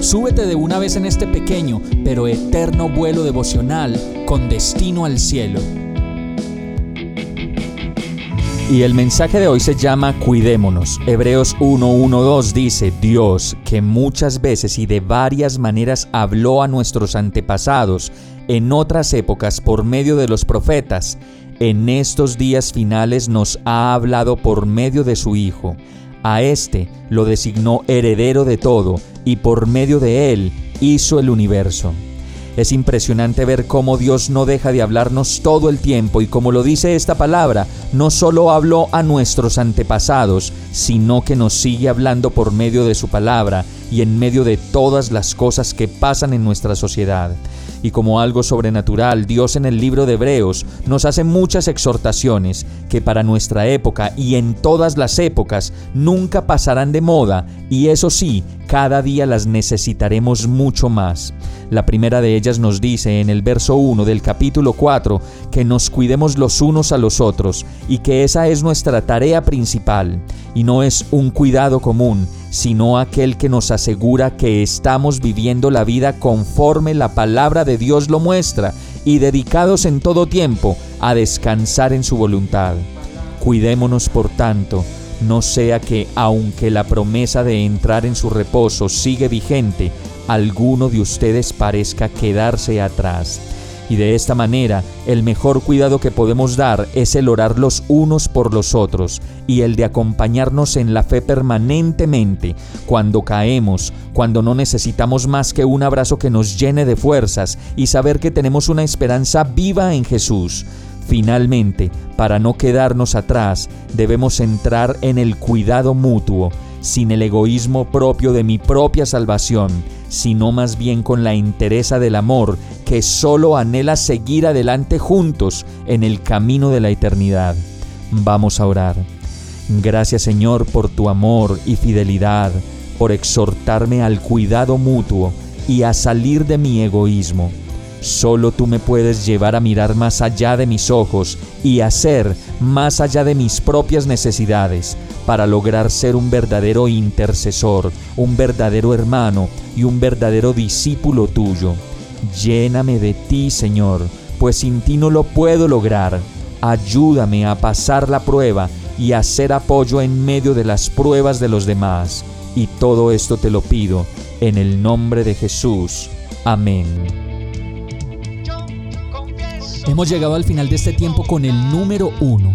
súbete de una vez en este pequeño pero eterno vuelo devocional con destino al cielo. Y el mensaje de hoy se llama Cuidémonos. Hebreos 1.1.2 dice, Dios, que muchas veces y de varias maneras habló a nuestros antepasados en otras épocas por medio de los profetas, en estos días finales nos ha hablado por medio de su Hijo. A éste lo designó heredero de todo y por medio de él hizo el universo. Es impresionante ver cómo Dios no deja de hablarnos todo el tiempo y como lo dice esta palabra, no solo habló a nuestros antepasados, sino que nos sigue hablando por medio de su palabra y en medio de todas las cosas que pasan en nuestra sociedad. Y como algo sobrenatural, Dios en el libro de Hebreos nos hace muchas exhortaciones que para nuestra época y en todas las épocas nunca pasarán de moda y eso sí, cada día las necesitaremos mucho más. La primera de ellas nos dice en el verso 1 del capítulo 4 que nos cuidemos los unos a los otros y que esa es nuestra tarea principal y no es un cuidado común, sino aquel que nos asegura que estamos viviendo la vida conforme la palabra de Dios lo muestra y dedicados en todo tiempo a descansar en su voluntad. Cuidémonos, por tanto, no sea que, aunque la promesa de entrar en su reposo sigue vigente, alguno de ustedes parezca quedarse atrás. Y de esta manera, el mejor cuidado que podemos dar es el orar los unos por los otros y el de acompañarnos en la fe permanentemente cuando caemos, cuando no necesitamos más que un abrazo que nos llene de fuerzas y saber que tenemos una esperanza viva en Jesús. Finalmente, para no quedarnos atrás, debemos entrar en el cuidado mutuo, sin el egoísmo propio de mi propia salvación, sino más bien con la entereza del amor que solo anhela seguir adelante juntos en el camino de la eternidad. Vamos a orar. Gracias Señor por tu amor y fidelidad, por exhortarme al cuidado mutuo y a salir de mi egoísmo. Solo tú me puedes llevar a mirar más allá de mis ojos y hacer más allá de mis propias necesidades para lograr ser un verdadero intercesor, un verdadero hermano y un verdadero discípulo tuyo. Lléname de ti, Señor, pues sin ti no lo puedo lograr. Ayúdame a pasar la prueba y a ser apoyo en medio de las pruebas de los demás. Y todo esto te lo pido en el nombre de Jesús. Amén. Hemos llegado al final de este tiempo con el número uno.